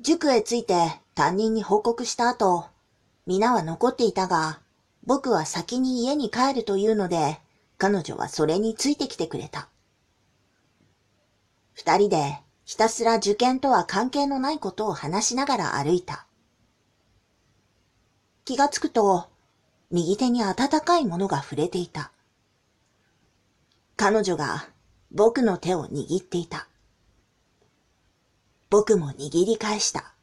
塾へ着いて担任に報告した後、皆は残っていたが、僕は先に家に帰るというので、彼女はそれについてきてくれた。二人でひたすら受験とは関係のないことを話しながら歩いた。気がつくと、右手に温かいものが触れていた。彼女が僕の手を握っていた。僕も握り返した。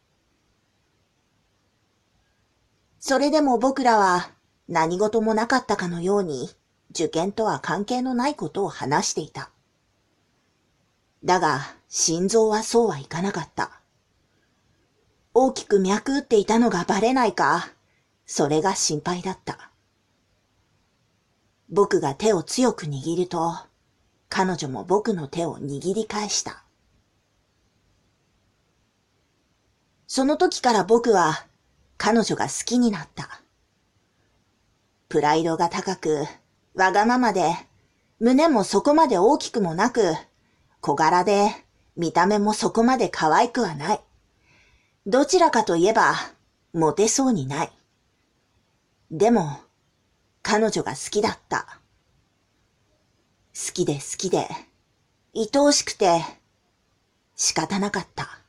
それでも僕らは何事もなかったかのように受験とは関係のないことを話していた。だが、心臓はそうはいかなかった。大きく脈打っていたのがバレないか、それが心配だった。僕が手を強く握ると、彼女も僕の手を握り返した。その時から僕は彼女が好きになった。プライドが高く、わがままで、胸もそこまで大きくもなく、小柄で、見た目もそこまで可愛くはない。どちらかといえば、モテそうにない。でも、彼女が好きだった。好きで好きで、愛おしくて、仕方なかった。